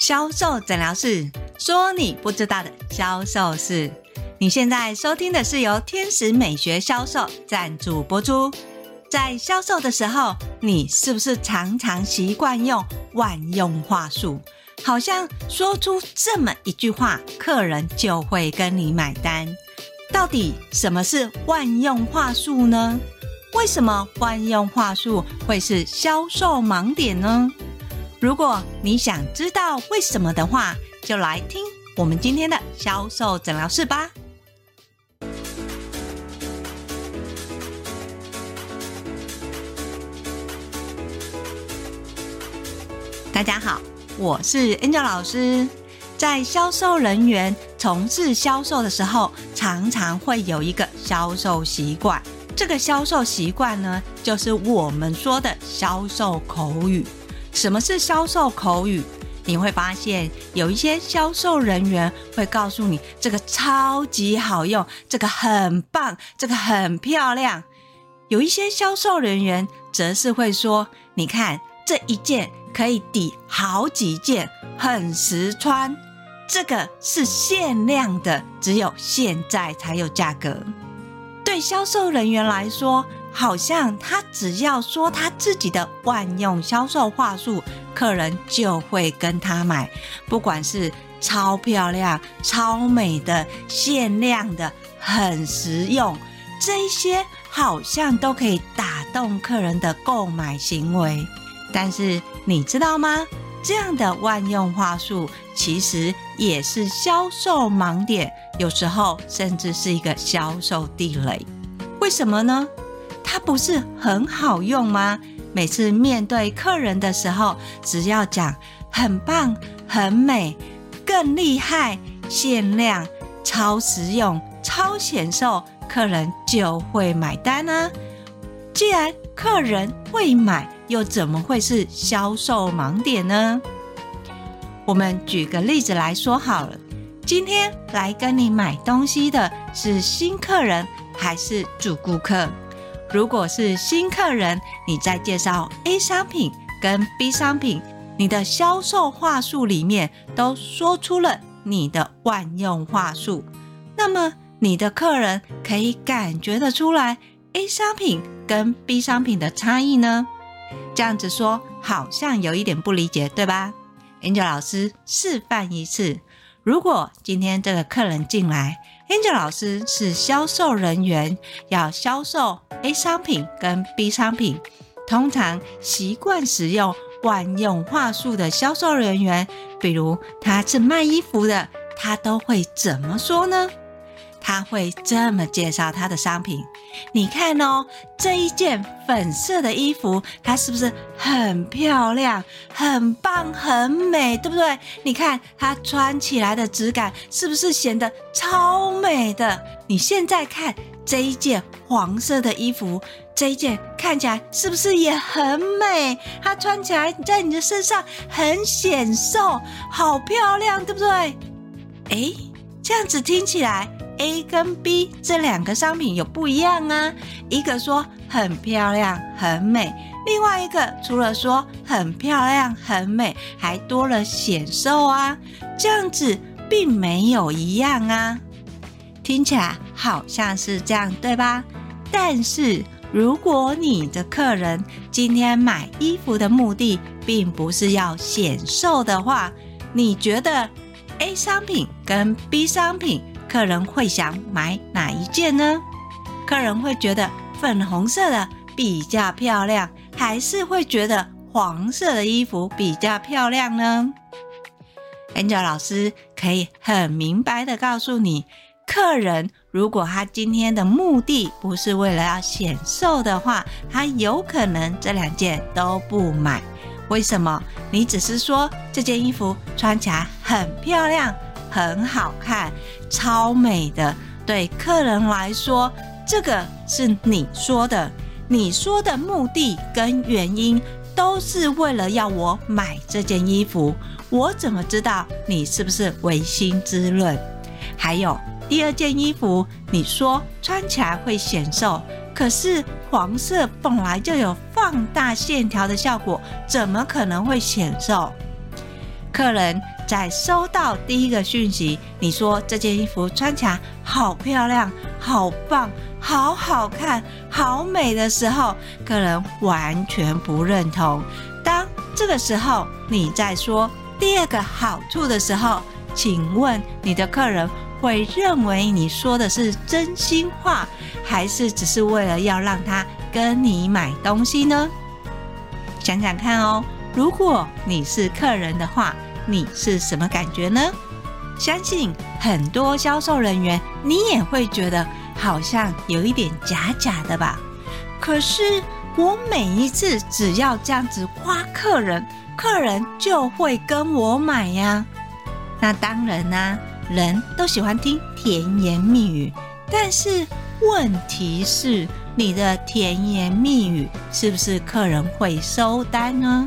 销售诊疗室说：“你不知道的销售事。”你现在收听的是由天使美学销售赞助播出。在销售的时候，你是不是常常习惯用万用话术？好像说出这么一句话，客人就会跟你买单。到底什么是万用话术呢？为什么万用话术会是销售盲点呢？如果你想知道为什么的话，就来听我们今天的销售诊疗室吧。大家好，我是 Angel 老师。在销售人员从事销售的时候，常常会有一个销售习惯。这个销售习惯呢，就是我们说的销售口语。什么是销售口语？你会发现有一些销售人员会告诉你这个超级好用，这个很棒，这个很漂亮。有一些销售人员则是会说：“你看这一件可以抵好几件，很实穿。这个是限量的，只有现在才有价格。”对销售人员来说，好像他只要说他自己的万用销售话术，客人就会跟他买。不管是超漂亮、超美的、限量的、很实用，这一些好像都可以打动客人的购买行为。但是你知道吗？这样的万用话术其实也是销售盲点，有时候甚至是一个销售地雷。为什么呢？它不是很好用吗？每次面对客人的时候，只要讲很棒、很美、更厉害、限量、超实用、超显瘦，客人就会买单啊！既然客人会买，又怎么会是销售盲点呢？我们举个例子来说好了，今天来跟你买东西的是新客人还是主顾客？如果是新客人，你在介绍 A 商品跟 B 商品，你的销售话术里面都说出了你的万用话术，那么你的客人可以感觉得出来 A 商品跟 B 商品的差异呢？这样子说好像有一点不理解，对吧？Angel 老师示范一次，如果今天这个客人进来。Angel 老师是销售人员，要销售 A 商品跟 B 商品。通常习惯使用万用话术的销售人员，比如他是卖衣服的，他都会怎么说呢？他会这么介绍他的商品，你看哦，这一件粉色的衣服，它是不是很漂亮、很棒、很美，对不对？你看它穿起来的质感，是不是显得超美的？你现在看这一件黄色的衣服，这一件看起来是不是也很美？它穿起来在你的身上很显瘦，好漂亮，对不对？诶，这样子听起来。A 跟 B 这两个商品有不一样啊，一个说很漂亮很美，另外一个除了说很漂亮很美，还多了显瘦啊，这样子并没有一样啊，听起来好像是这样，对吧？但是如果你的客人今天买衣服的目的并不是要显瘦的话，你觉得 A 商品跟 B 商品？客人会想买哪一件呢？客人会觉得粉红色的比较漂亮，还是会觉得黄色的衣服比较漂亮呢？Angel 老师可以很明白的告诉你，客人如果他今天的目的不是为了要显瘦的话，他有可能这两件都不买。为什么？你只是说这件衣服穿起来很漂亮。很好看，超美的。对客人来说，这个是你说的，你说的目的跟原因都是为了要我买这件衣服。我怎么知道你是不是违心之论？还有第二件衣服，你说穿起来会显瘦，可是黄色本来就有放大线条的效果，怎么可能会显瘦？客人在收到第一个讯息，你说这件衣服穿起来好漂亮、好棒、好好看、好美的时候，客人完全不认同。当这个时候你在说第二个好处的时候，请问你的客人会认为你说的是真心话，还是只是为了要让他跟你买东西呢？想想看哦。如果你是客人的话，你是什么感觉呢？相信很多销售人员，你也会觉得好像有一点假假的吧？可是我每一次只要这样子夸客人，客人就会跟我买呀。那当然啦、人都喜欢听甜言蜜语，但是问题是，你的甜言蜜语是不是客人会收单呢？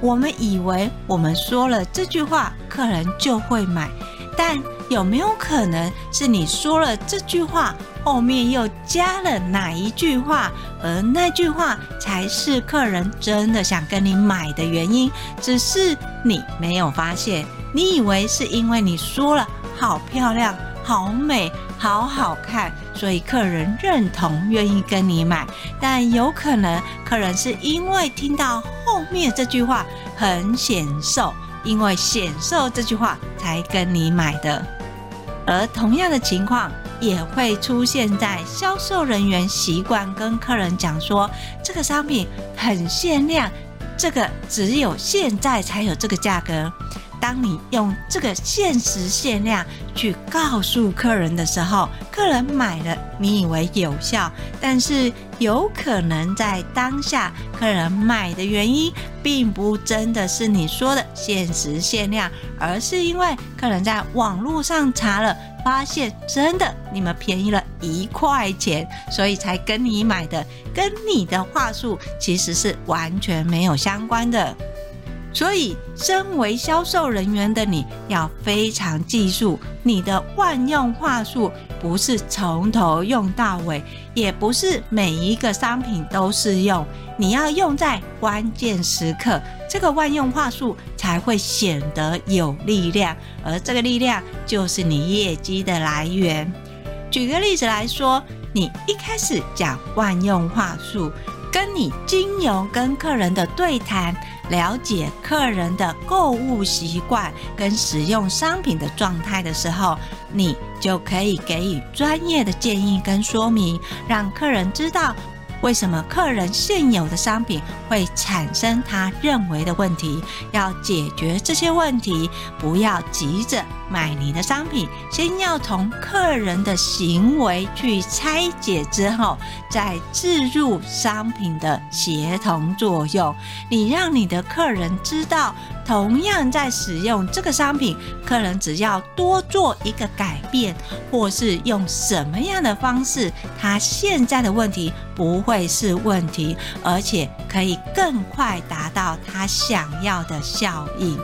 我们以为我们说了这句话，客人就会买，但有没有可能是你说了这句话，后面又加了哪一句话，而那句话才是客人真的想跟你买的原因？只是你没有发现，你以为是因为你说了好漂亮、好美、好好看，所以客人认同，愿意跟你买，但有可能客人是因为听到。后面这句话很显瘦，因为显瘦这句话才跟你买的。而同样的情况也会出现在销售人员习惯跟客人讲说，这个商品很限量，这个只有现在才有这个价格。当你用这个限时限量去告诉客人的时候，客人买了，你以为有效，但是有可能在当下客人买的原因，并不真的是你说的限时限量，而是因为客人在网络上查了，发现真的你们便宜了一块钱，所以才跟你买的，跟你的话术其实是完全没有相关的。所以，身为销售人员的你要非常记住，你的万用话术不是从头用到尾，也不是每一个商品都适用。你要用在关键时刻，这个万用话术才会显得有力量，而这个力量就是你业绩的来源。举个例子来说，你一开始讲万用话术，跟你经由跟客人的对谈。了解客人的购物习惯跟使用商品的状态的时候，你就可以给予专业的建议跟说明，让客人知道。为什么客人现有的商品会产生他认为的问题？要解决这些问题，不要急着买你的商品，先要从客人的行为去拆解之后，再置入商品的协同作用。你让你的客人知道。同样在使用这个商品，客人只要多做一个改变，或是用什么样的方式，他现在的问题不会是问题，而且可以更快达到他想要的效应。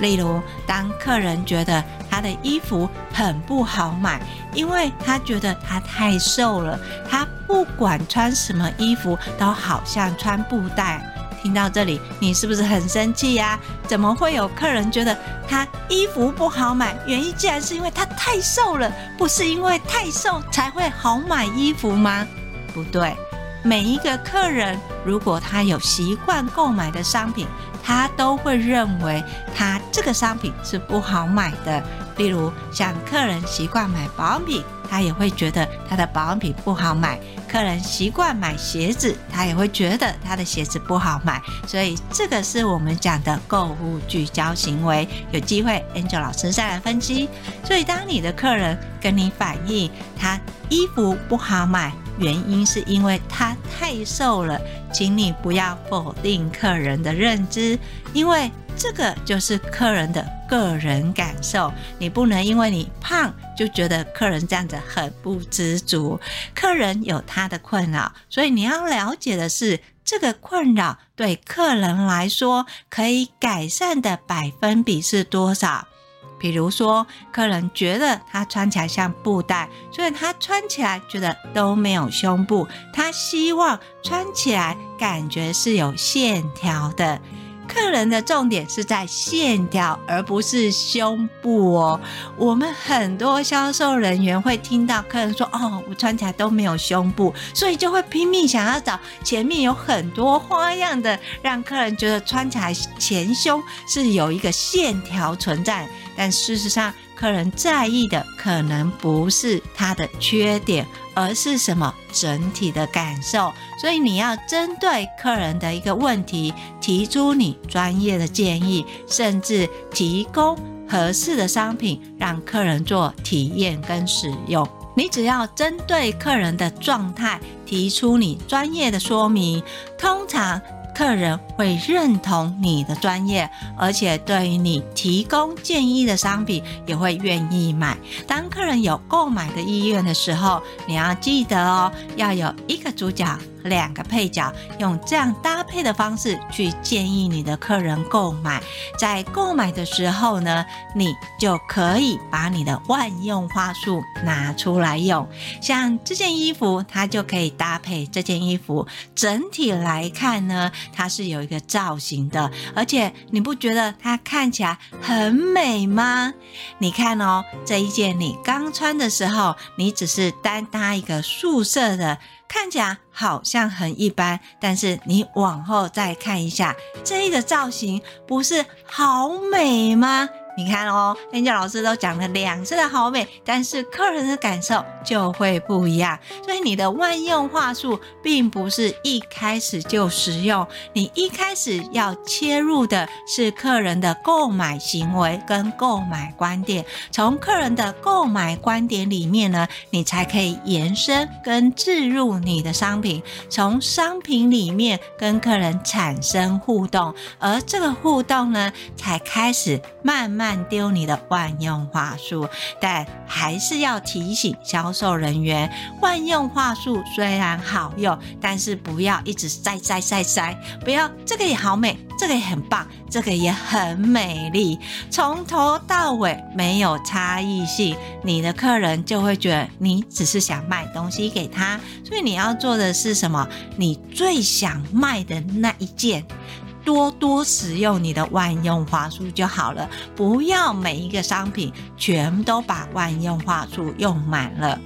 例如，当客人觉得他的衣服很不好买，因为他觉得他太瘦了，他不管穿什么衣服都好像穿布袋。听到这里，你是不是很生气呀？怎么会有客人觉得他衣服不好买？原因竟然是因为他太瘦了，不是因为太瘦才会好买衣服吗？不对，每一个客人如果他有习惯购买的商品，他都会认为他这个商品是不好买的。例如，像客人习惯买保养品，他也会觉得他的保养品不好买。客人习惯买鞋子，他也会觉得他的鞋子不好买，所以这个是我们讲的购物聚焦行为。有机会，Angel 老师再来分析。所以，当你的客人跟你反映他衣服不好买，原因是因为他太瘦了，请你不要否定客人的认知，因为这个就是客人的个人感受。你不能因为你胖。就觉得客人这样子很不知足，客人有他的困扰，所以你要了解的是，这个困扰对客人来说可以改善的百分比是多少？比如说，客人觉得他穿起来像布袋，所以他穿起来觉得都没有胸部，他希望穿起来感觉是有线条的。客人的重点是在线条，而不是胸部哦。我们很多销售人员会听到客人说：“哦，我穿起来都没有胸部”，所以就会拼命想要找前面有很多花样的，让客人觉得穿起来前胸是有一个线条存在。但事实上，客人在意的可能不是他的缺点。而是什么整体的感受？所以你要针对客人的一个问题，提出你专业的建议，甚至提供合适的商品，让客人做体验跟使用。你只要针对客人的状态，提出你专业的说明，通常。客人会认同你的专业，而且对于你提供建议的商品也会愿意买。当客人有购买的意愿的时候，你要记得哦，要有一个主角。两个配角，用这样搭配的方式去建议你的客人购买。在购买的时候呢，你就可以把你的万用话术拿出来用。像这件衣服，它就可以搭配这件衣服。整体来看呢，它是有一个造型的，而且你不觉得它看起来很美吗？你看哦，这一件你刚穿的时候，你只是单搭一个素色的。看起来好像很一般，但是你往后再看一下，这个造型不是好美吗？你看哦人家老师都讲了两次的好美，但是客人的感受就会不一样。所以你的万用话术并不是一开始就实用，你一开始要切入的是客人的购买行为跟购买观点，从客人的购买观点里面呢，你才可以延伸跟置入你的商品，从商品里面跟客人产生互动，而这个互动呢，才开始慢慢。慢丢你的万用话术，但还是要提醒销售人员，万用话术虽然好用，但是不要一直塞塞塞塞，不要这个也好美，这个也很棒，这个也很美丽，从头到尾没有差异性，你的客人就会觉得你只是想卖东西给他，所以你要做的是什么？你最想卖的那一件。多多使用你的万用话术就好了，不要每一个商品全都把万用话术用满了。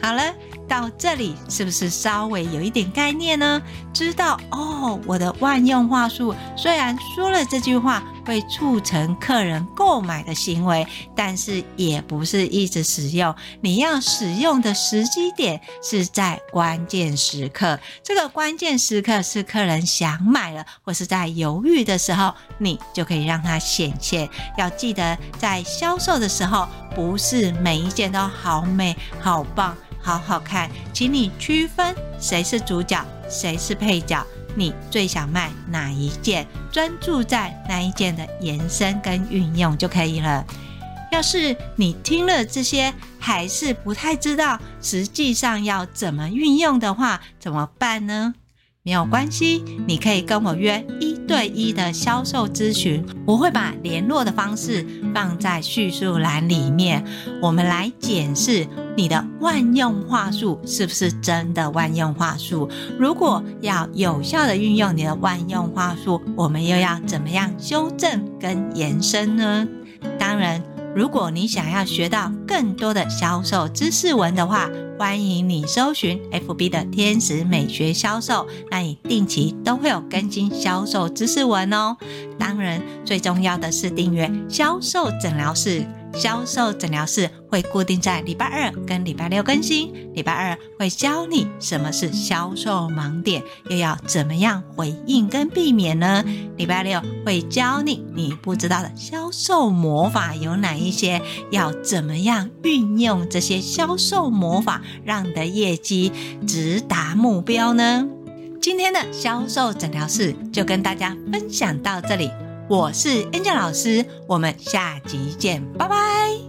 好了，到这里是不是稍微有一点概念呢？知道哦，我的万用话术虽然说了这句话。会促成客人购买的行为，但是也不是一直使用。你要使用的时机点是在关键时刻。这个关键时刻是客人想买了或是在犹豫的时候，你就可以让它显现。要记得，在销售的时候，不是每一件都好美、好棒、好好看。请你区分谁是主角，谁是配角。你最想卖哪一件？专注在那一件的延伸跟运用就可以了。要是你听了这些还是不太知道实际上要怎么运用的话，怎么办呢？没有关系，你可以跟我约一对一的销售咨询，我会把联络的方式放在叙述栏里面。我们来检视你的万用话术是不是真的万用话术。如果要有效的运用你的万用话术，我们又要怎么样修正跟延伸呢？当然。如果你想要学到更多的销售知识文的话，欢迎你搜寻 FB 的天使美学销售，那你定期都会有更新销售知识文哦。当然，最重要的是订阅销售诊疗室。销售诊疗室会固定在礼拜二跟礼拜六更新。礼拜二会教你什么是销售盲点，又要怎么样回应跟避免呢？礼拜六会教你你不知道的销售魔法有哪一些，要怎么样运用这些销售魔法，让你的业绩直达目标呢？今天的销售诊疗室就跟大家分享到这里。我是 Angel 老师，我们下集见，拜拜。